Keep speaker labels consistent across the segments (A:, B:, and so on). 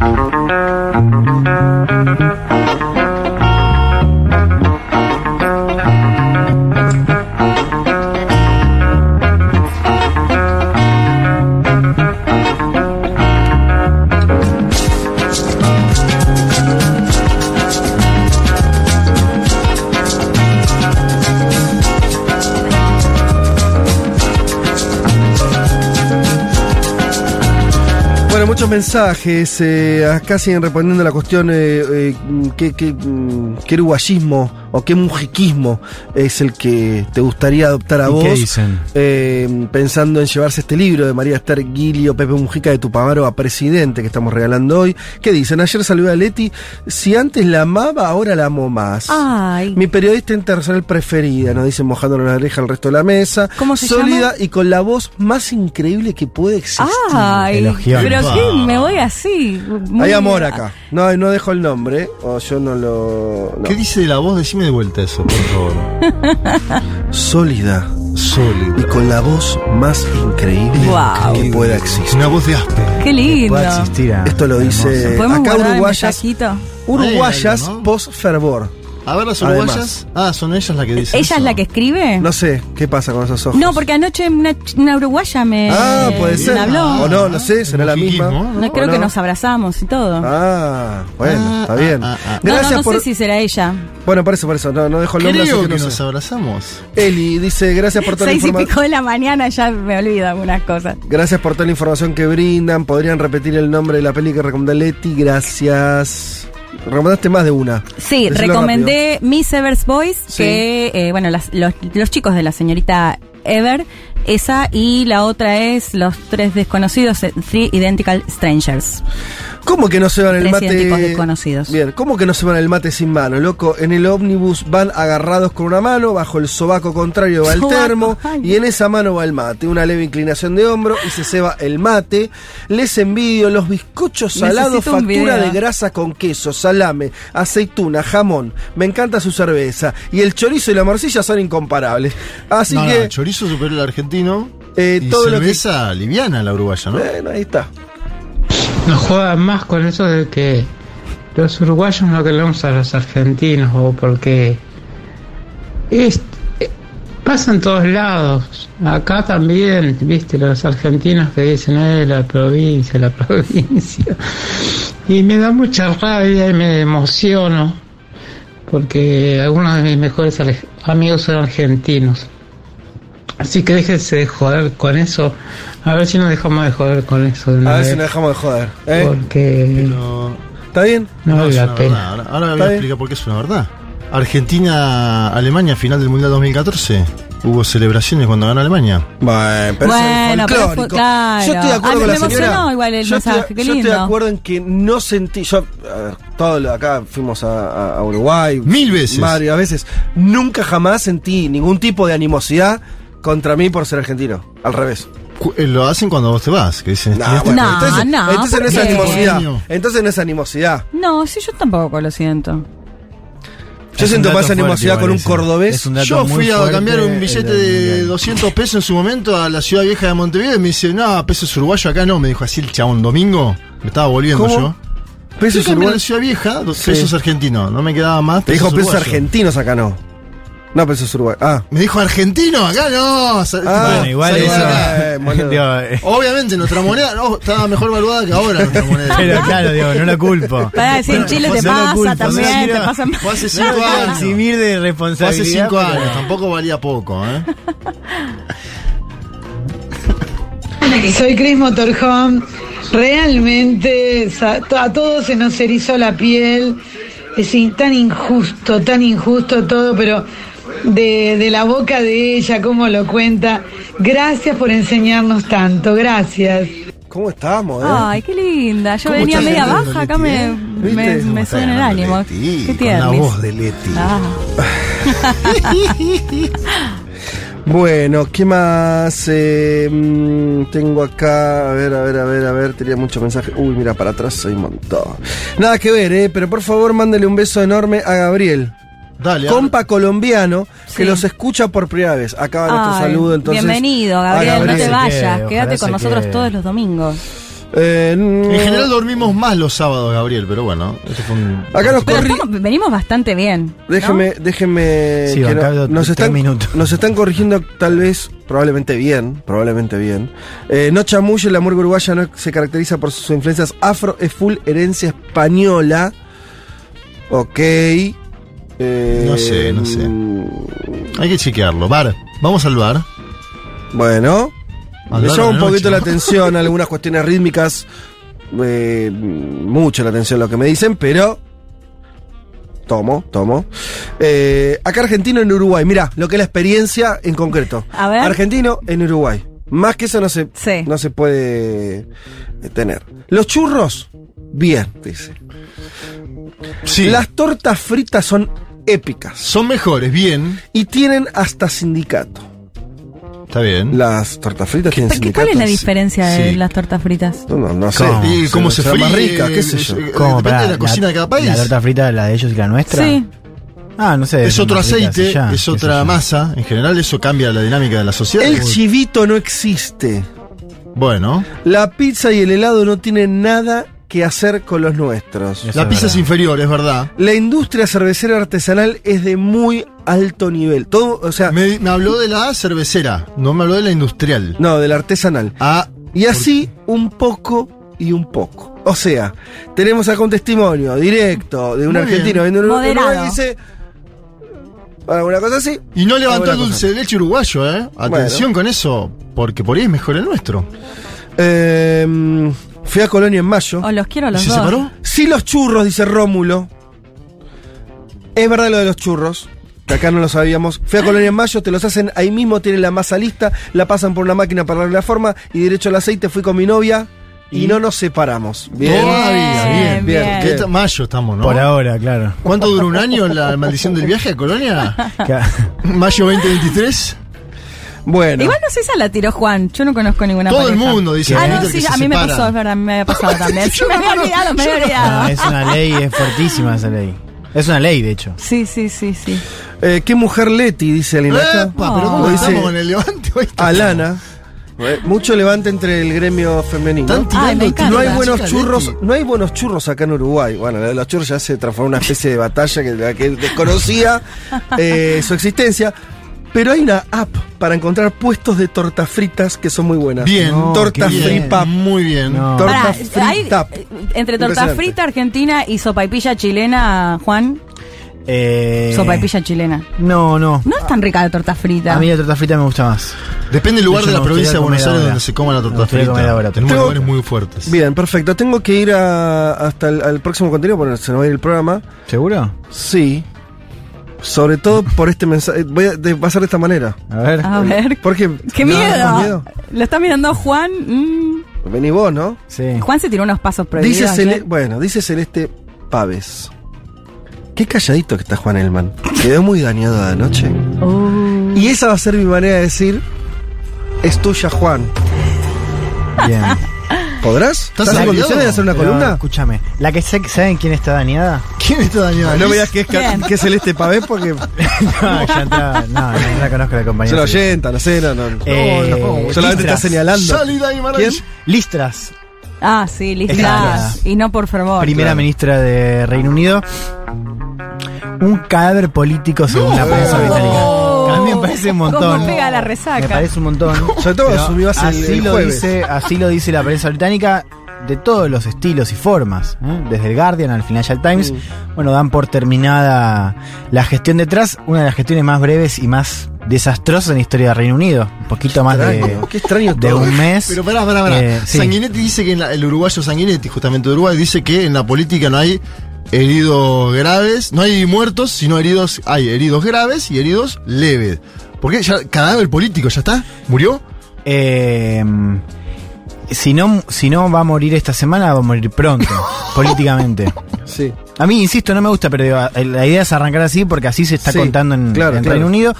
A: Bueno, muchos mensajes. eh, acá siguen respondiendo la cuestión: eh, eh, ¿qué, qué, mm, qué uruguayismo o qué mujiquismo es el que te gustaría adoptar a
B: ¿Y
A: vos?
B: qué dicen?
A: Eh, pensando en llevarse este libro de María Esther Guilio, Pepe Mujica de Tupamaro a presidente que estamos regalando hoy. ¿Qué dicen? Ayer saludé a Leti. Si antes la amaba, ahora la amo más.
C: Ay.
A: Mi periodista internacional preferida, nos dicen mojándole la oreja al resto de la mesa.
C: ¿Cómo se
A: Sólida
C: llama?
A: y con la voz más increíble que puede existir.
C: Ay,
B: Elogiando.
C: pero
B: Ah.
C: qué, me voy así. muy-
A: Hay amor acá. No, no dejo el nombre, o yo no lo. no.
D: ¿Qué dice de la voz? Decime de vuelta eso, por favor.
A: Sólida y
D: Sólido.
A: con la voz más increíble que pueda existir.
D: Una voz de aspe.
C: Qué lindo.
B: Existir. ah,
A: Esto lo dice
B: hermoso.
C: ¿Podemos
A: acá uruguayas, uruguayas post fervor.
D: A ver las uruguayas. Ah, son ellas las que dicen.
C: ¿Ella es la que escribe?
A: No sé qué pasa con esos ojos.
C: No, porque anoche una, una uruguaya me,
A: Ah, puede
C: me
A: ser.
C: habló.
A: O no, no sé, será la misma.
C: No,
A: ¿O
C: creo
A: no?
C: que nos abrazamos y todo.
A: Ah, bueno,
D: Ah,
A: está
D: ah,
A: bien.
D: ah, ah.
C: no,
A: Gracias
C: no, no
A: por.
C: sé si será ella.
A: Bueno, por eso, por eso. No, no dejo el nombre,
D: Creo
A: así
D: que
A: que no
D: nos
A: sé.
D: abrazamos.
A: Eli dice, gracias por toda la
C: Seis y
A: información.
C: pico de la mañana ya me olvido algunas cosas.
A: Gracias por toda la información que brindan. Podrían repetir el nombre de la peli que recomendó Leti. Gracias. Recomendaste más de una.
C: Sí, recomendé Miss Ever's Boys,
A: Sí.
C: que, eh, bueno, las- los, los chicos de la señorita Ever, esa, y la otra es Los Tres Desconocidos, eh, Three Identical Strangers.
A: ¿Cómo que no se van el
C: Tres
A: mate?
C: desconocidos.
A: Bien, ¿cómo que no se van el mate sin mano, loco? En el ómnibus van agarrados con una mano, bajo el sobaco contrario va el
C: Sobaco,
A: termo,
C: ay.
A: y en esa mano va el mate. Una leve inclinación de hombro y se ceba el mate. Les envidio los bizcochos salados, factura de grasa con queso, salame, aceituna, jamón. Me encanta su cerveza. Y el chorizo y la morcilla son incomparables. Así
D: no,
A: que.
D: no, chorizo superior al argentino.
A: Eh,
D: y
A: todo lo que-
D: cerveza liviana la uruguaya, ¿no?
A: Bueno, ahí está.
E: No jodan más con eso de que los uruguayos no queremos a los argentinos o porque es, eh, pasa en todos lados. Acá también, viste, los argentinos que dicen, eh, la provincia, la provincia. Y me da mucha rabia y me emociono porque algunos de mis mejores amigos son argentinos. Así que déjense de joder con eso. A ver si nos dejamos de joder con eso de
A: A ver si nos dejamos de joder. ¿eh?
E: Porque
D: Pero
A: ¿Está bien?
E: no
D: no,
E: vale
D: es
E: la pena.
D: verdad. Ahora, ahora voy a
A: bien.
D: explicar por qué es una verdad. Argentina-Alemania, final del Mundial 2014. Hubo celebraciones cuando ganó Alemania.
A: Bueno, pero es
C: Bueno, pero fue-
A: folclórico.
C: claro.
A: Yo estoy de acuerdo
C: Ah,
A: con
C: me
A: la señora.
C: emocionó igual el
A: yo
C: mensaje,
A: estoy,
C: qué
A: yo estoy de acuerdo en que no sentí. Yo, ver, todos acá fuimos a, a- a Uruguay.
D: Mil veces.
A: Varias veces. Nunca jamás sentí ningún tipo de animosidad contra mí por ser argentino. Al revés.
D: Eh, Lo hacen cuando vos te vas, que dicen.
A: Nah,
D: "Tiraste
A: bueno,
C: No,
A: entonces,
C: no,
A: entonces
C: ¿por
A: no es animosidad. Entonces no es animosidad.
C: No, sí, yo tampoco lo siento.
A: Yo
B: Es
A: siento más
B: fuerte,
A: animosidad con
B: igual
A: un cordobés.
B: Un
D: Yo fui a
B: fuerte,
D: cambiar un billete de
B: Mundial.
D: 200 pesos en su momento a la ciudad vieja de Montevideo y me dice, no, pesos uruguayo acá no. Me dijo así el chabón domingo. Me estaba volviendo
A: ¿Cómo?
D: yo.
A: Pesos uruguayos.
D: ciudad vieja, dos
A: Sí.
D: pesos argentinos. No me quedaba más.
A: Te dijo pesos
D: uruguayos.
A: argentinos acá no. No, pesos uruguayos. Ah.
D: Me dijo argentino, acá no.
A: Ah,
B: Bueno, igual eso.
A: Eh.
B: Digo, eh,
D: Obviamente nuestra moneda no, estaba mejor valuada que ahora nuestra moneda.
B: pero claro, digo, no la culpo.
C: Para decir, Chile te pasa
B: culpo,
C: también,
B: no
C: te pasa
D: Fue hace cinco años.
B: eximir de
D: Fue hace
B: responsabilidad.
D: cinco
B: pero-
D: años, tampoco valía poco, ¿eh?
F: Soy Chris Motorhome. Realmente a todos se nos erizó la piel. Es tan injusto, tan injusto todo, pero de, de la boca de ella, cómo lo cuenta. Gracias por enseñarnos tanto, gracias.
A: ¿Cómo estamos, eh?
C: Ay, qué linda. Yo
D: ¿Cómo
C: venía media baja, acá me,
D: eh?
C: Me,
A: ¿Cómo
C: me en el ánimo.
D: Leti,
C: Qué
D: con la
C: tiernis.
D: voz de Leti.
C: Ah.
A: Bueno, ¿qué más eh, mm, tengo acá? A ver, a ver, a ver, a ver. Tenía muchos mensajes. Uy, mira, para atrás hay un montón. Nada que ver, ¿eh? Pero por favor, mándele un beso enorme a Gabriel.
D: Dale,
A: Compa colombiano que los escucha por primera vez. Acaba nuestro saludo entonces.
C: Bienvenido,
A: a
C: Gabriel, no te vayas.
B: Ojalá
C: Quédate con nosotros todos los domingos.
A: Eh,
D: En general dormimos más los sábados, Gabriel, pero bueno, este fue un.
A: Acá nos
C: Pero
A: corri-
C: estamos- venimos bastante bien. ¿no?
A: Déjeme, déjeme.
B: Sí,
A: que
B: acá
A: no- nos, están,
B: minutos.
A: nos están corrigiendo tal vez, probablemente bien, probablemente bien. Eh, no chamulle, la murga uruguaya no se caracteriza por sus influencias afro, es full herencia española. Ok. Eh,
D: No sé, no sé. Hay que chequearlo. Bar, vamos al bar.
A: Bueno.
D: Al
A: Me
D: bar
A: llama un poquito
D: noche,
A: la atención algunas cuestiones rítmicas. eh, mucho la atención lo que me dicen, pero. Tomo, tomo. Eh, acá argentino en Uruguay. Mira, lo que es la experiencia en concreto.
C: A ver.
A: Argentino en Uruguay. Más que eso no se,
C: Sí.
A: no se puede eh, tener. Los churros, bien, dice.
D: Sí.
A: Las tortas fritas son épicas.
D: Son mejores, bien.
A: Y tienen hasta sindicato.
D: Está bien.
A: Las tortas fritas tienen
C: ¿Qué-
A: sindicato.
C: ¿Cuál es la diferencia de
D: Sí.
C: las tortas fritas?
A: No, no, no sé.
B: ¿Cómo?
D: Y cómo se fríe.
A: más rica, qué sé yo.
D: eh,
B: ¿Cómo?
D: Depende
B: Pará,
D: de la cocina de cada país.
B: ¿La torta frita, la de ellos y la nuestra?
C: Sí.
B: Ah, no sé.
D: es otro
B: más
D: aceite, es
B: qué
D: otra
B: yo.
D: masa. En general, eso cambia la dinámica de la sociedad.
A: El chivito no existe.
D: Bueno,
A: La pizza y el helado no tienen nada que hacer con los nuestros.
B: Eso
D: la
B: es
D: pizza es inferior, es verdad.
A: La industria cervecera artesanal es de muy alto nivel. Todo, o sea,
D: Me, me habló de la cervecera, no me habló de la industrial.
A: no, del artesanal.
D: Ah,
A: Y así un poco y un poco. O sea, tenemos acá un testimonio directo de un
D: Muy
A: argentino
D: bien.
A: viendo un y dice alguna cosa así.
D: y no levantó el
A: cosa.
D: dulce de leche uruguayo, ¿eh? Atención con eso, porque por ahí es mejor el nuestro.
A: Eh, fui a Colonia en mayo.
C: O los quiero a
D: ¿Y
C: los
D: se
C: dos.
D: separó?
A: Sí, los churros, dice Rómulo. Es verdad lo de los churros. Que acá no lo sabíamos. Fui a Colonia en Mayo, te los hacen ahí mismo, tienen la masa lista, la pasan por una máquina para darle la forma y derecho al aceite fui con mi novia y, no nos separamos. Bien.
D: Todavía, bien,
A: bien,
C: bien.
D: ¿Qué ta- mayo estamos, ¿no?
B: Por ahora, claro.
D: ¿Cuánto dura un año la maldición del viaje a Colonia? ¿Mayo 2023?
A: Bueno.
C: Igual no sé si esa la tiró Juan. Yo no conozco ninguna
D: Todo el mundo dice
C: Ah, no,
D: Twitter
C: sí,
D: que se
C: a mí me pasó, es verdad, me había pasado también. Sí, me había olvidado, me había olvidado.
B: No, es una ley, es fuertísima esa ley. Es una ley, de hecho.
C: Sí, sí, sí, sí.
A: Eh, ¿Qué mujer Leti? Dice alguien acá.
D: Epa, pero ¿cómo
A: Lo
D: estamos
A: dice
D: con el levante hoy?
A: Alana. Eh, Mucho levante entre el gremio femenino.
C: Ay, encanta.
A: No hay buenos churros,
D: Leti.
A: no hay buenos churros acá en Uruguay. Bueno, la de los churros ya se transformó en una especie de batalla que, que desconocía eh, su existencia. Pero hay una app para encontrar puestos de tortas fritas que son muy buenas.
D: Bien,
B: No,
A: torta pap.
D: Muy bien.
B: No.
A: Torta tap.
C: eh, entre torta frita argentina y sopaipilla chilena, Juan.
B: Eh,
C: Sopaipilla chilena.
B: No, no.
C: No es tan rica la torta frita.
B: A mí la torta frita me gusta más.
D: Depende del lugar
B: De
D: de, la provincia de Buenos Aires donde se coma la torta frita.
B: ahora.
D: Tenemos
A: Tengo-
D: lugares muy fuertes.
A: Bien, perfecto. Tengo que ir a- hasta el al próximo contenido porque se nos va a ir el programa.
B: ¿Seguro?
A: Sí. Sobre todo por este mensaje. Voy a, de- va a ser de esta manera.
B: A ver.
C: A ver.
A: Porque.
C: ¡Qué
A: No,
C: miedo!
A: miedo.
C: Lo está mirando Juan. mm.
A: Vení vos, ¿no?
B: Sí.
C: Juan se tiró unos pasos prohibidos.
A: Dice Cele- bueno, dice Celeste Paves. Qué calladito que está Juan Elman. Quedó muy dañado anoche.
C: Uh.
A: Y esa va a ser mi manera de decir. Es tuya, Juan.
B: Bien.
A: ¿Podrás? ¿Estás en condiciones de hacer una
B: Pero,
A: columna?
B: Escúchame. La que sé- ¿Saben quién está dañada?
D: ¿Quién está dañado?
A: No me digas que es, que es Celeste Pavés porque
B: no, ya entra. No, no, no la conozco la
A: se
B: compañía.
A: lo oyenta, no sé, no, no.
B: Eh,
A: no, solamente está
B: Listras.
A: señalando.
D: Salida y
A: ¿Quién?
D: maravilla.
B: Listras,
C: Ah, sí,
B: Está dañada.
C: Y no por fervor.
B: primera
A: claro.
B: ministra de Reino Unido. Un cadáver político según la prensa británica. Me parece un montón.
C: ¿Cómo pega la resaca?
B: Me parece un montón.
A: Sobre todo asumió hace
B: así
A: el
B: lo
A: jueves.
B: dice, así lo dice la prensa británica de todos los estilos y formas, ¿eh? desde el Guardian al Financial Times. Bueno, dan por terminada la gestión detrás, una de las gestiones más breves y más desastrosas en la historia del Reino Unido. Un poquito más de,
A: Extraño, qué extraño
B: de
A: todo.
B: un mes.
D: Pero pará, pará, pará.
B: Eh, sí.
D: Sanguinetti dice que en la- el uruguayo Sanguinetti, justamente de Uruguay, dice que en la política no hay heridos graves, no hay muertos, sino heridos, hay heridos graves y heridos leves. ¿Por qué? Ya, cadáver político, ¿ya está? ¿Murió?
B: Eh, si no, si no va a morir esta semana, va a morir pronto, políticamente.
A: Sí.
B: A mí, insisto, no me gusta, pero digo, la idea es arrancar así porque así se está
A: Sí,
B: contando en,
A: claro,
B: en
A: claro.
B: Reino Unido.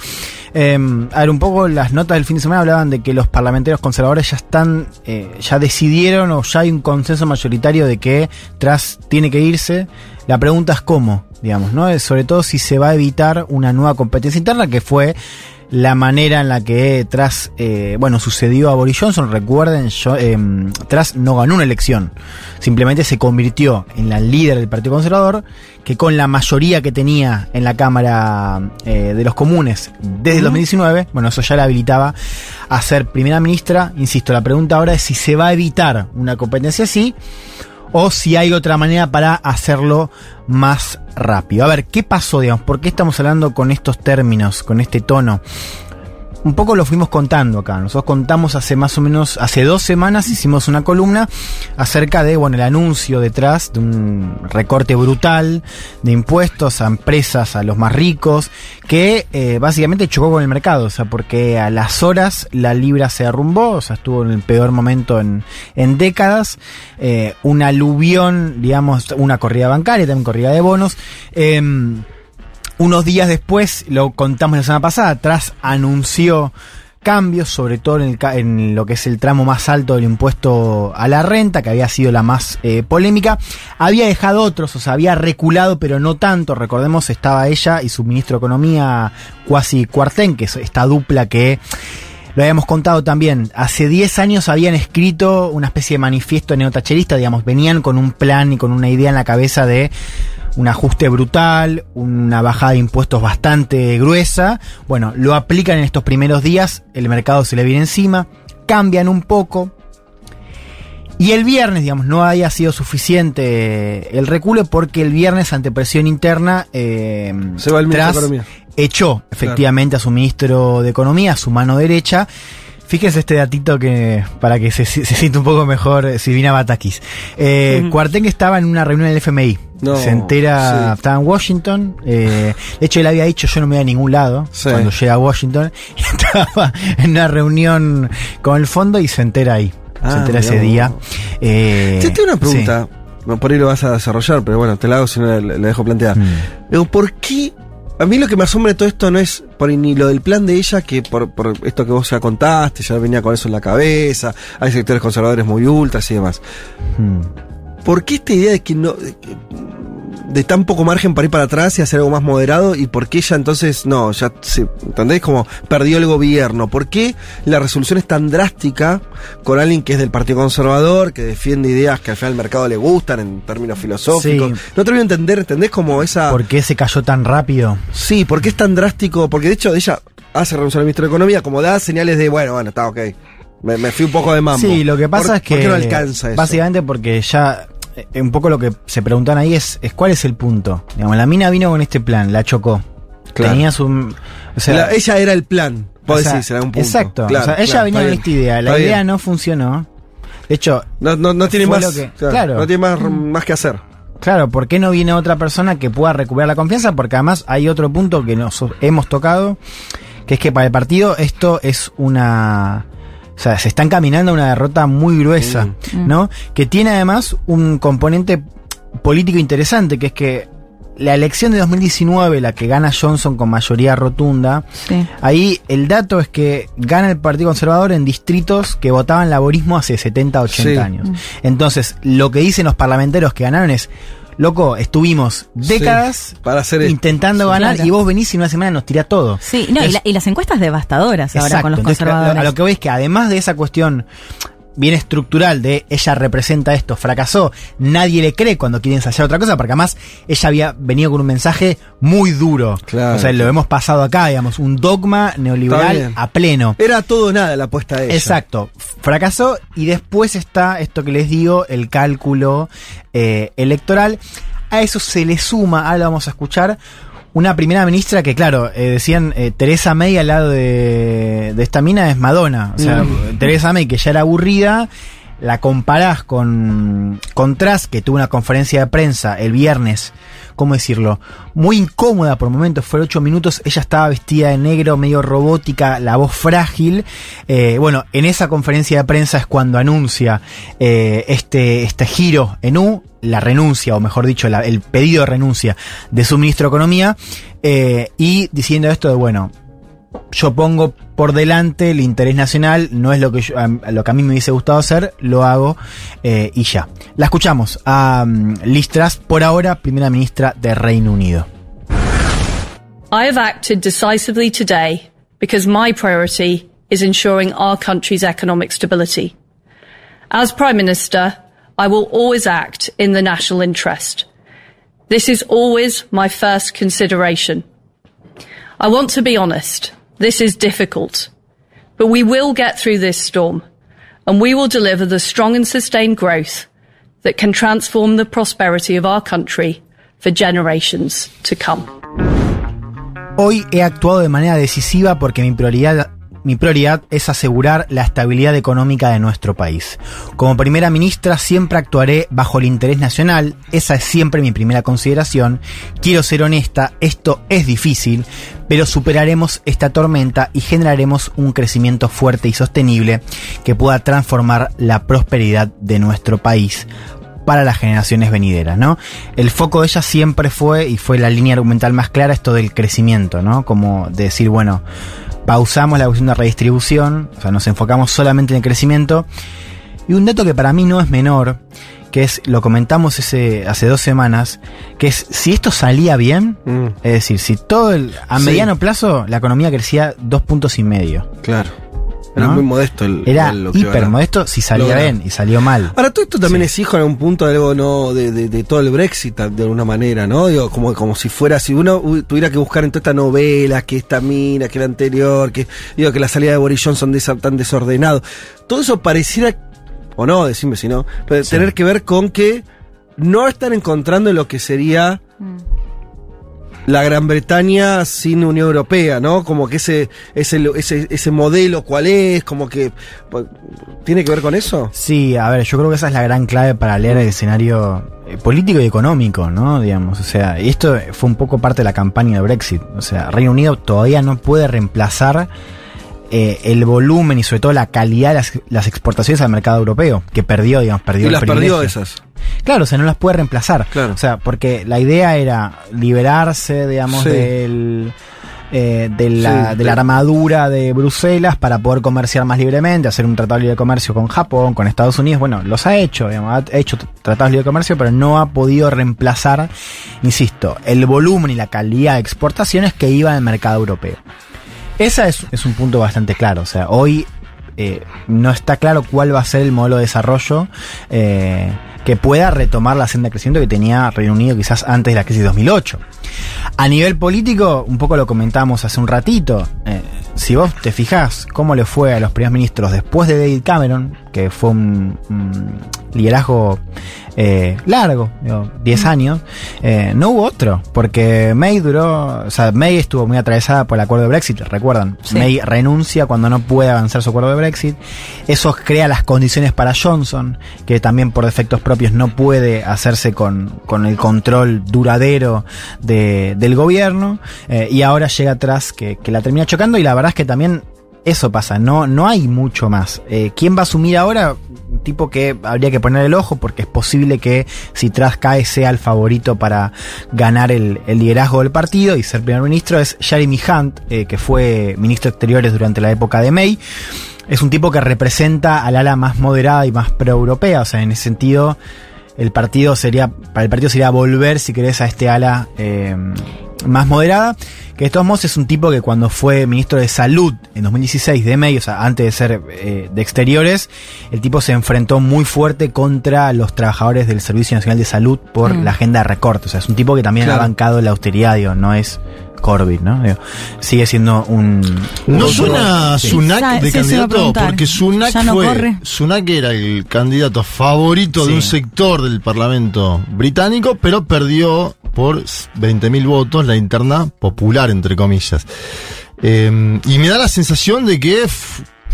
B: Eh, a ver, un poco las notas del fin de semana hablaban de que los parlamentarios conservadores ya están, eh, ya decidieron o ya hay un consenso mayoritario de que Tras tiene que irse. La pregunta es cómo, digamos, ¿no? Sobre todo si se va a evitar una nueva competencia interna que fue la manera en la que tras, eh, bueno, sucedió a Boris Johnson. Recuerden, yo, eh, tras no ganó una elección, simplemente se convirtió en la líder del Partido Conservador, que con la mayoría que tenía en la Cámara eh, de los Comunes desde el 2019, bueno, eso ya la habilitaba a ser primera ministra. Insisto, la pregunta ahora es si se va a evitar una competencia así o si hay otra manera para hacerlo más rápido. A ver, ¿qué pasó, digamos? ¿Por qué estamos hablando con estos términos, con este tono? Un poco lo fuimos contando acá. Nosotros contamos hace más o menos, hace dos semanas hicimos una columna acerca de, bueno, el anuncio detrás de un recorte brutal de impuestos a empresas, a los más ricos, que eh, básicamente chocó con el mercado, o sea, porque a las horas la libra se derrumbó, o sea, estuvo en el peor momento en, en décadas, eh, un aluvión, digamos, una corrida bancaria, también corrida de bonos. Eh, unos días después, lo contamos la semana pasada, tras anunció cambios, sobre todo en, el, en, lo que es el tramo más alto del impuesto a la renta, que había sido la más eh, polémica. Había dejado otros, o sea, había reculado, pero no tanto. Recordemos, estaba ella y su ministro de Economía, Cuasi Cuartén, que es esta dupla que lo habíamos contado también. Hace 10 años habían escrito una especie de manifiesto neotacherista, digamos, venían con un plan y con una idea en la cabeza de un ajuste brutal, una bajada de impuestos bastante gruesa. Bueno, lo aplican en estos primeros días, el mercado se le viene encima, cambian un poco. Y el viernes, digamos, no haya sido suficiente el reculo porque el viernes, ante presión interna, eh,
A: se va el ministro de Economía.
B: Echó efectivamente claro. a su ministro de Economía, a su mano derecha. Fíjense este datito que para que se, se sienta un poco mejor eh, Silvina Batakis. Eh, uh -huh. Cuartén estaba en una reunión del FMI. No, se entera, sí. estaba en Washington. Eh, de hecho, él había dicho: Yo no me voy a ningún lado sí. cuando llega a Washington. Estaba en una reunión con el fondo y se entera ahí. Ah, se entera ese día.
A: Eh, te tengo una pregunta. Sí. Por ahí lo vas a desarrollar, pero bueno, te la hago si no la, dejo plantear. Mm. ¿Por qué a mí lo que me asombra de todo esto no es por ni lo del plan de ella, que por, por, esto que vos ya contaste, ya venía con eso en la cabeza, hay sectores conservadores muy ultras y demás. Hmm. ¿Por qué esta idea de que no. De, de, tan poco margen para ir para atrás y hacer algo más moderado? ¿Y por qué ella entonces no? Ya se, ¿Entendés? Como perdió el gobierno. ¿Por qué la resolución es tan drástica con alguien que es del Partido Conservador, que defiende ideas que al final al mercado le gustan en términos filosóficos? Sí. No termino de entender, ¿entendés? Como esa.
B: ¿Por qué se cayó tan rápido?
A: Sí, ¿por qué es tan drástico? Porque de hecho ella hace renunciar al ministro de Economía, como da señales de, bueno, bueno, está ok. Me, me, fui un poco de mambo.
B: Sí, lo que pasa
A: ¿Por,
B: es que.
A: ¿Por qué no alcanza eso?
B: Básicamente porque ya. Eh, un poco lo que se preguntan ahí es, es cuál es el punto. Digamos, la mina vino con este plan, la chocó. Claro. Tenía su.
A: O sea, la, ella era el plan. Puedo decir, será un punto.
B: Exacto. Claro, o sea, ella claro, venía con esta idea. La idea bien. no funcionó. De hecho.
A: No, no, no tiene más.
B: Que,
A: claro, No tiene más, más que hacer.
B: Claro, ¿por qué no viene otra persona que pueda recuperar la confianza? Porque además hay otro punto que nos hemos tocado, que es que para el partido esto es una o sea, se están caminando a una derrota muy gruesa, mm. ¿no? Que tiene además un componente político interesante, que es que la elección de 2019, la que gana Johnson con mayoría rotunda, sí. ahí el dato es que gana el Partido Conservador en distritos que votaban laborismo hace 70, 80 sí. años. Entonces, lo que dicen los parlamentarios que ganaron es, loco, estuvimos décadas
A: sí, para hacer
B: intentando ganar
C: claro.
B: y vos venís y en una semana nos tirás todo.
C: Sí, no, Entonces, y, la, y, las encuestas devastadoras ahora
B: exacto,
C: con los
B: Entonces,
C: conservadores.
B: A, a lo que voy es que además de esa cuestión bien estructural de ella representa esto, fracasó, nadie le cree cuando quiere ensayar otra cosa, porque además ella había venido con un mensaje muy duro.
A: Claro.
B: O sea, lo hemos pasado acá, digamos, un dogma neoliberal a pleno.
A: Era todo nada la apuesta de ella.
B: Exacto. Fracasó y después está esto que les digo, el cálculo eh, electoral. A eso se le suma, ahora lo vamos a escuchar, una primera ministra que, claro, eh, decían eh, Teresa May al lado de, de, esta mina es Madonna. O sea, mm. Teresa May, que ya era aburrida, la comparás con, con Tras, que tuvo una conferencia de prensa el viernes, ¿cómo decirlo? Muy incómoda por momentos, fue ocho minutos, ella estaba vestida de negro, medio robótica, la voz frágil. Eh, bueno, en esa conferencia de prensa es cuando anuncia eh, este, este giro en U, la renuncia, o mejor dicho, el pedido de renuncia de su ministro de Economía, eh, y diciendo esto de, bueno, yo pongo por delante el interés nacional, no es lo que, yo, lo que a mí me hubiese gustado hacer, lo hago eh, y ya. La escuchamos a um, Liz por ahora primera ministra de Reino Unido.
G: I have acted decisively today because my priority is ensuring our country's economic stability. As Prime Minister, I will always act in the national interest. This is always my first consideration. I want to be honest. This is difficult. But we will get through this storm and we will deliver the strong and sustained growth that can transform the prosperity of our country for generations to come.
B: Hoy he actuado de manera decisiva porque mi prioridad, mi prioridad es asegurar la estabilidad económica de nuestro país. Como primera ministra siempre actuaré bajo el interés nacional, esa es siempre mi primera consideración. Quiero ser honesta, esto es difícil, pero superaremos esta tormenta y generaremos un crecimiento fuerte y sostenible que pueda transformar la prosperidad de nuestro país para las generaciones venideras, ¿no? El foco de ella siempre fue, y fue la línea argumental más clara, esto del crecimiento, ¿no? Como decir, bueno, pausamos la cuestión de redistribución, o sea, nos enfocamos solamente en el crecimiento. Y un dato que para mí no es menor, que es, lo comentamos ese, hace dos semanas, que es, si esto salía bien,
A: Mm,
B: es decir, si todo el, a
A: Sí.
B: mediano plazo la economía crecía dos puntos y medio.
A: claro. Era
B: ¿no?
A: muy modesto el.
B: Era
A: el- lo que
B: hiper modesto si salía bien y salió mal.
A: Ahora, todo esto también
B: Sí.
A: es hijo en algún punto de algo, ¿no? De, de- de todo el Brexit, de alguna manera, ¿no? Digo, como, como si fuera, si uno tuviera que buscar en toda esta novela, que esta mina, que la anterior, que, digo, que la salida de Boris Johnson de esa- tan desordenado. Todo eso pareciera, o no, decime si no, pero
B: Sí.
A: tener que ver con que no están encontrando lo que sería la Gran Bretaña sin Unión Europea, ¿no? Como que ese, ese, ese, ese modelo, ¿cuál es? Como que, pues, ¿tiene que ver con eso?
B: Sí, a ver, yo creo que esa es la gran clave para leer el escenario eh, político y económico, ¿no? Digamos, o sea, y esto fue un poco parte de la campaña de Brexit. O sea, Reino Unido todavía no puede reemplazar eh, el volumen y sobre todo la calidad de las, las exportaciones al mercado europeo, que perdió, digamos, perdió
A: Y
B: el
A: las perdió
B: privilegio.
A: esas.
B: Claro, o sea, no las puede reemplazar.
A: Claro.
B: O sea, porque la idea era liberarse, digamos,
A: Sí.
B: del, eh, de, la,
A: Sí,
B: de la armadura de Bruselas para poder comerciar más libremente, hacer un tratado de libre comercio con Japón, con Estados Unidos. Bueno, los ha hecho, digamos, ha hecho tratados de libre comercio, pero no ha podido reemplazar, insisto, el volumen y la calidad de exportaciones que iba al mercado europeo. Ese es, es un punto bastante claro. O sea, hoy eh, no está claro cuál va a ser el modelo de desarrollo eh, que pueda retomar la senda de crecimiento que tenía Reino Unido quizás antes de la crisis de 2008. A nivel político, un poco lo comentamos hace un ratito. eh, si vos te fijás cómo le fue a los primeros ministros después de David Cameron, que fue un, un liderazgo eh, largo, digo, 10 años, eh, no hubo otro, porque May duró, o sea, May estuvo muy atravesada por el acuerdo de Brexit, recuerdan.
C: Sí.
B: May renuncia cuando no puede avanzar su acuerdo de Brexit. Eso crea las condiciones para Johnson, que también por defectos propios no puede hacerse con, con el control duradero de- del gobierno. eh, y ahora llega atrás que, que la termina chocando y la verdad es que también eso pasa, no, no hay mucho más. Eh, ¿Quién va a asumir ahora? Un tipo que habría que poner el ojo porque es posible que si Tras cae sea el favorito para ganar el, el liderazgo del partido y ser primer ministro es Jeremy Hunt, eh, que fue ministro de Exteriores durante la época de May. Es un tipo que representa al ala más moderada y más pro-europea, o sea, en ese sentido el partido sería, para el partido sería volver, si querés, a este ala eh, más moderada. Que de todos modos es un tipo que cuando fue ministro de Salud en 2016 de May, o sea, antes de ser eh, de Exteriores, el tipo se enfrentó muy fuerte contra los trabajadores del Servicio Nacional de Salud por
C: Mm.
B: la agenda de recorte. O sea, es un tipo que también
A: Claro.
B: ha bancado la austeridad, digo, no es Corbyn, ¿no? Digo, sigue siendo un...
D: ¿No suena
B: Sí.
D: Sunak de
C: sí,
D: candidato? Porque Sunak
C: ¿Ya no
D: fue.
C: corre?
D: Sunak era el candidato favorito de un sector del Parlamento británico, pero perdió por 20.000 votos la interna popular, entre comillas. Eh, y me da la sensación de que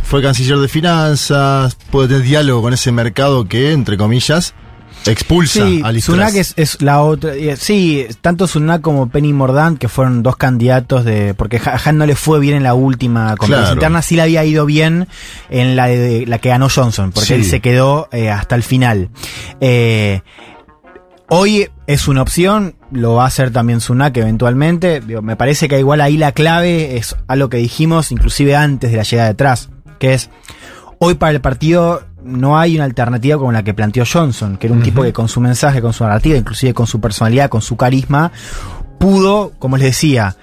D: fue canciller de finanzas, puede tener diálogo con ese mercado que, entre comillas, expulsa
B: Sí,
D: a Liz
B: Sunak es, es la otra. eh, Sí, tanto Sunak como Penny Mordant, que fueron dos candidatos de. Porque Han no le fue bien en la última competencia
D: Claro.
B: interna, sí le había ido bien en la de, la que ganó Johnson, porque
D: Sí.
B: él se quedó eh, hasta el final. Eh, Hoy es una opción, lo va a hacer también Sunak eventualmente. Digo, me parece que igual ahí la clave es algo que dijimos inclusive antes de la llegada de que es hoy para el partido no hay una alternativa como la que planteó Johnson, que era un tipo que con su mensaje, con su narrativa, inclusive con su personalidad, con su carisma, pudo, como les decía,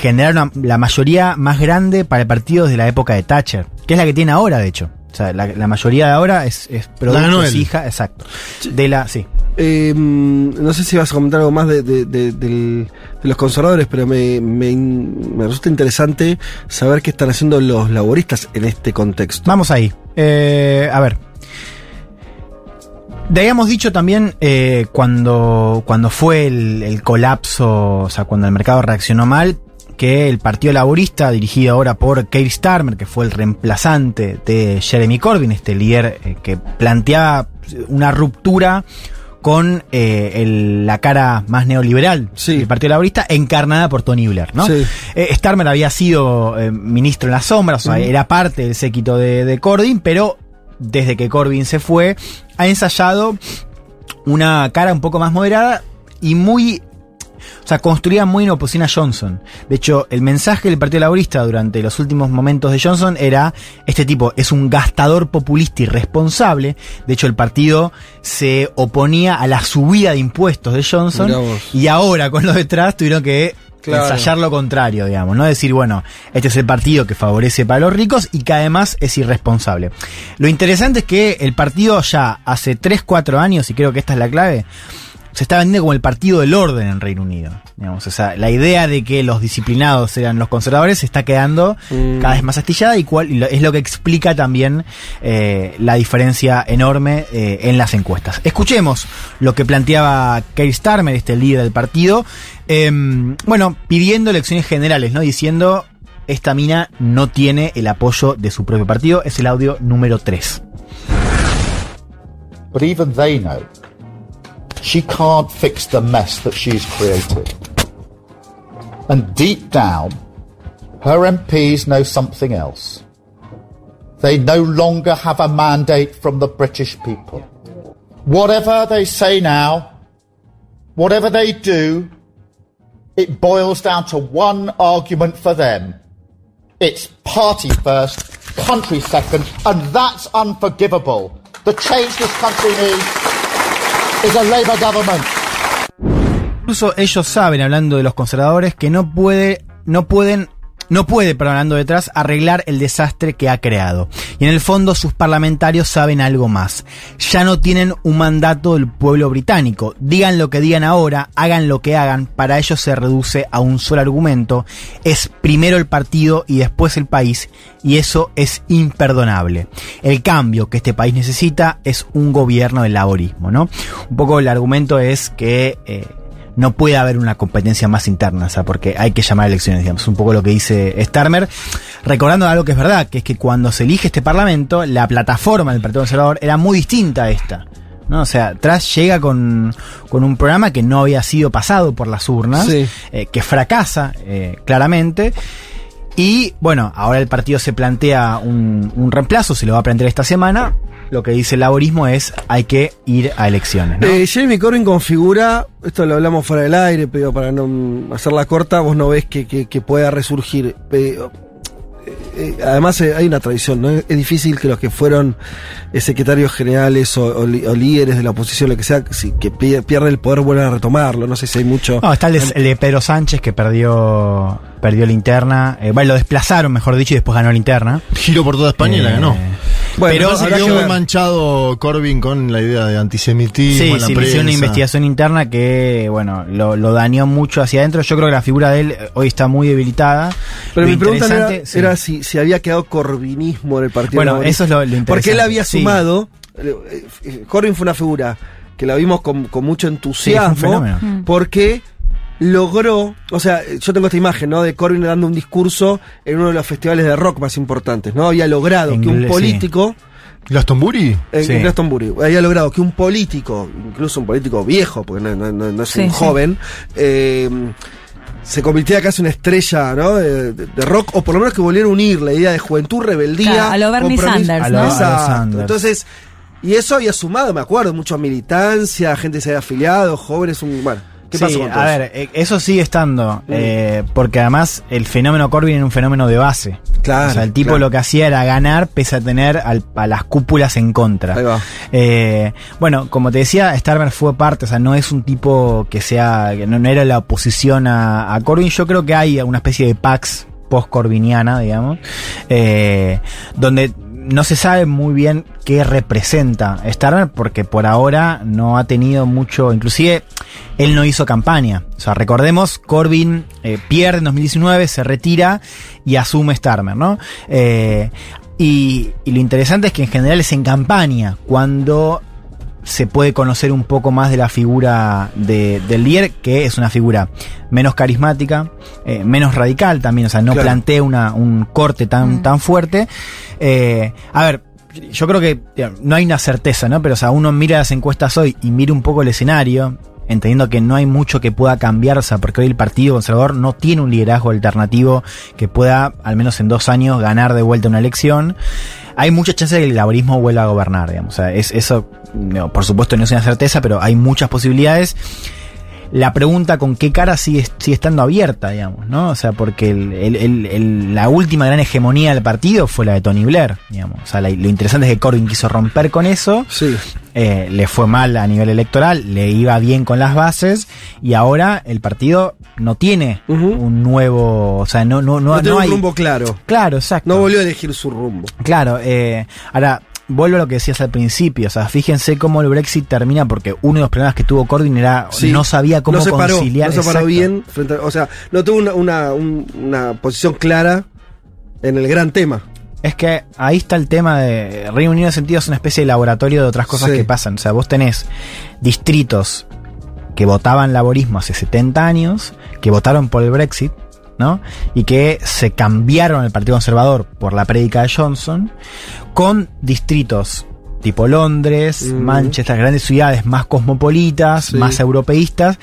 B: generar una- la mayoría más grande para el partido desde la época de Thatcher, que es la que tiene ahora, de hecho. O sea, la, la mayoría de ahora es, es producto, hija, exacto. De la, sí.
A: Eh, no sé si vas a comentar algo más de, los conservadores, pero me, resulta interesante saber qué están haciendo los laboristas en este contexto.
B: Vamos ahí. Eh, a ver. Habíamos dicho también eh, cuando, cuando fue el, el colapso, o sea, cuando el mercado reaccionó mal, que el Partido Laborista, dirigido ahora por Keir Starmer, que fue el reemplazante de Jeremy Corbyn, este líder eh, que planteaba una ruptura con eh, el- la cara más neoliberal
A: Sí.
B: del Partido Laborista, encarnada por Tony Blair, ¿no?
A: Sí.
B: Eh, Starmer había sido eh, ministro en las sombras, o sea, era parte del séquito de, de Corbyn, pero desde que Corbyn se fue, ha ensayado una cara un poco más moderada y muy. O sea, construida muy en oposición a Johnson. De hecho, el mensaje del Partido Laborista durante los últimos momentos de Johnson era: este tipo es un gastador populista irresponsable. De hecho, el partido se oponía a la subida de impuestos de Johnson. Y ahora, con lo detrás, tuvieron que
A: Claro.
B: ensayar lo contrario, digamos, ¿no? Decir, bueno, este es el partido que favorece para los ricos y que además es irresponsable. Lo interesante es que el partido ya hace 3, 4 años, y creo que esta es la clave, se está vendiendo como el partido del orden en Reino Unido. Digamos, o sea, la idea de que los disciplinados eran los conservadores se está quedando
A: Mm.
B: cada vez más astillada y cual, y lo- es lo que explica también eh, la diferencia enorme eh, en las encuestas. Escuchemos lo que planteaba Keir Starmer, este líder del partido, em, bueno, pidiendo elecciones generales, ¿no? Diciendo, esta mina no tiene el apoyo de su propio partido. Es el audio número 3.
H: But even they know she can't fix the mess that she's created. And deep down, her MPs know something else. They no longer have a mandate from the British people. Whatever they say now, whatever they do, it boils down to one argument for them. It's party first, country second, and that's unforgivable. The change this country needs is a Labour government.
B: Incluso ellos saben, hablando de los conservadores, que no puede, no pueden, no puede, perdón, hablando detrás, arreglar el desastre que ha creado. Y en el fondo sus parlamentarios saben algo más. Ya no tienen un mandato del pueblo británico. Digan lo que digan ahora, hagan lo que hagan, para ellos se reduce a un solo argumento. Es primero el partido y después el país, y eso es imperdonable. El cambio que este país necesita es un gobierno del laborismo, ¿no? Un poco el argumento es que eh, no puede haber una competencia más interna, o sea, porque hay que llamar a elecciones, digamos, un poco lo que dice Starmer, recordando algo que es verdad, que es que cuando se elige este parlamento, la plataforma del Partido Conservador era muy distinta a esta. ¿no? O sea, Truss llega con, con un programa que no había sido pasado por las urnas,
A: Sí.
B: eh, que fracasa eh, claramente. Y bueno, ahora el partido se plantea un, un reemplazo, se lo va a plantear esta semana. Lo que dice el laborismo es hay que ir a elecciones. ¿no?
A: Eh, Jeremy Corbyn configura, esto lo hablamos fuera del aire, pero para no hacerla corta, vos no ves que, que- que pueda resurgir. Pero, eh, eh, además eh, hay una tradición, ¿no? Es difícil que los que fueron eh, secretarios generales o, o li- o líderes de la oposición, lo que sea, si, que pi- pierden el poder vuelvan a retomarlo. No sé si hay mucho...
B: No, está el de, el de Pedro Sánchez que perdió perdió la interna. Eh, bueno, lo desplazaron, mejor dicho, y después ganó la interna.
D: Giró por toda España y la
B: Eh,
D: ganó.
A: Bueno,
B: pero
D: se
A: habrá
D: quedó
A: que
D: muy manchado Corbyn con la idea de antisemitismo
B: Sí,
D: en la
B: sí, le hicieron una
D: prensa.
B: investigación interna que, bueno, lo, lo dañó mucho hacia adentro. Yo creo que la figura de él eh, hoy está muy debilitada.
A: Pero
B: Lo
A: mi pregunta no era,
B: sí.
A: era si, si había quedado corbinismo en el partido.
B: Bueno,
A: Laborista.
B: eso es lo- lo interesante,
A: Porque él había
B: sí.
A: sumado. eh, eh, Corbyn fue una figura que la vimos con, con mucho
B: Sí,
A: entusiasmo.
B: fenómeno.
A: porque logró. O sea, yo tengo esta imagen, ¿no? De Corbyn dando un discurso en uno de los festivales de rock más importantes, ¿no? Había logrado que un
B: Inglés, sí.
A: político.
D: ¿Glastonbury?
A: En
B: Sí.
A: en Glastonbury, había logrado que un político, incluso un político viejo, porque no, no- no- no es
C: Sí,
A: un
C: sí.
A: joven, eh, se convirtiera casi en una estrella ¿no? de, de- de rock, o por lo menos que volviera a unir la idea de juventud, rebeldía.
C: Claro, a lo Bernie. Sanders,
B: A lo- a lo
A: Exacto.
B: Sanders.
A: Entonces, y eso había sumado, me acuerdo, mucha militancia, gente se había afiliado, jóvenes, un, bueno. ¿Qué
B: Sí,
A: pasó con
B: a ver, eh, eso sigue estando, eh, porque además el fenómeno Corbyn era un fenómeno de base.
A: Claro,
B: O sea, el tipo
A: claro.
B: lo que hacía era ganar pese a tener al- a las cúpulas en contra.
A: Ahí va.
B: Eh, bueno, como te decía, Starmer fue parte, o sea, no es un tipo que sea, que no, no era la oposición a, a Corbyn. Yo creo que hay una especie de pax post-corbiniana, digamos, eh, donde no se sabe muy bien qué representa Starmer porque por ahora no ha tenido mucho, inclusive él no hizo campaña. O sea, recordemos, Corbyn eh, pierde en 2019, se retira y asume Starmer, ¿no? Eh, y, y lo interesante es que en general es en campaña, cuando se puede conocer un poco más de la figura de, del líder, que es una figura menos carismática, eh, menos radical también, o sea, no
A: Claro.
B: plantea una, un corte tan, tan fuerte. Eh, a ver, yo creo que no hay una certeza, ¿no? Pero, o sea, uno mira las encuestas hoy y mira un poco el escenario, entendiendo que no hay mucho que pueda cambiar, o sea, porque hoy el Partido Conservador no tiene un liderazgo alternativo que pueda, al menos en dos años, ganar de vuelta una elección. Hay muchas chances de que el laborismo vuelva a gobernar, digamos. O sea, es, eso, no, por supuesto, no es una certeza, pero hay muchas posibilidades. La pregunta con qué cara sigue, sigue estando abierta, digamos, ¿no? O sea, porque el- el- el- el- la última gran hegemonía del partido fue la de Tony Blair, digamos. O sea, la- lo interesante es que Corbyn quiso romper con eso.
A: Sí.
B: Eh, le fue mal a nivel electoral, le iba bien con las bases y ahora el partido no tiene un nuevo, o sea, no no no,
A: No, tiene
B: no
A: un
B: hay
A: rumbo claro.
B: Claro, exacto.
A: No volvió a elegir su rumbo.
B: Claro, eh, ahora vuelvo a lo que decías al principio, o sea, fíjense cómo el Brexit termina porque uno de los problemas que tuvo Corbyn era
A: Sí.
B: no sabía cómo
A: no se paró,
B: conciliar,
A: No se paró bien. Frente a- o sea, no tuvo una, una, un- una posición clara en el gran tema.
B: Es que ahí está el tema de Reino Unido en sentido es una especie de laboratorio de otras cosas
A: Sí.
B: que pasan. O sea, vos tenés distritos que votaban laborismo hace 70 años, que votaron por el Brexit, ¿no? Y que se cambiaron al Partido Conservador por la prédica de Johnson, con distritos tipo Londres,
A: Mm.
B: Manchester, grandes ciudades más cosmopolitas,
A: Sí.
B: más europeístas.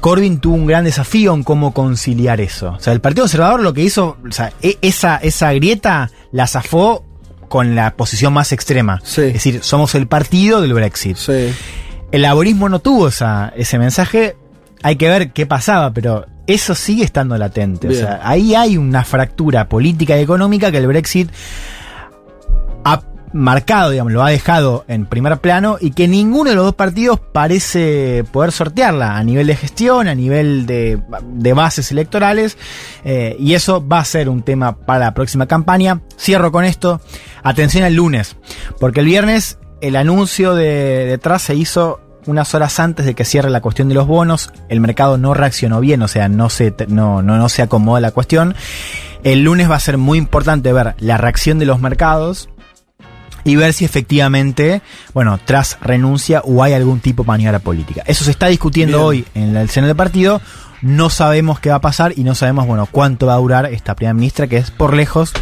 B: Corbyn tuvo un gran desafío en cómo conciliar eso. O sea, el Partido Conservador lo que hizo, o sea, e- esa, esa grieta la zafó con la posición más extrema.
A: Sí.
B: Es decir, somos el partido del Brexit.
A: Sí.
B: El laborismo no tuvo esa, ese mensaje. Hay que ver qué pasaba, pero eso sigue estando latente.
A: Bien.
B: O sea, ahí hay una fractura política y económica que el Brexit ha marcado, digamos, lo ha dejado en primer plano y que ninguno de los dos partidos parece poder sortearla a nivel de gestión, a nivel de, de bases electorales, eh, y eso va a ser un tema para la próxima campaña. Cierro con esto. Atención al lunes, porque el viernes el anuncio de, de Truss se hizo unas horas antes de que cierre la cuestión de los bonos. El mercado no reaccionó bien, o sea, no se, no, no, no se acomoda la cuestión. El lunes va a ser muy importante ver la reacción de los mercados y ver si efectivamente, bueno, tras renuncia o hay algún tipo de maniobra política. Eso se está discutiendo
A: Bien.
B: hoy en el seno del partido. No sabemos qué va a pasar y no sabemos, bueno, cuánto va a durar esta primera ministra, que es por lejos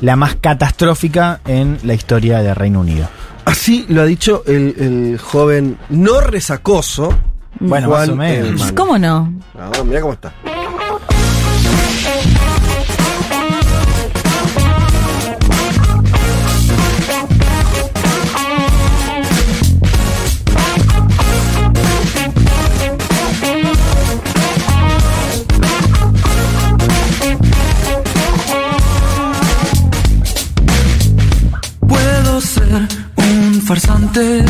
B: la más catastrófica en la historia del Reino Unido.
A: Así lo ha dicho el, el joven no resacoso.
B: Bueno,
A: Juan
B: más o menos.
C: ¿Cómo no?
A: Ah, mira cómo está.
I: Farsante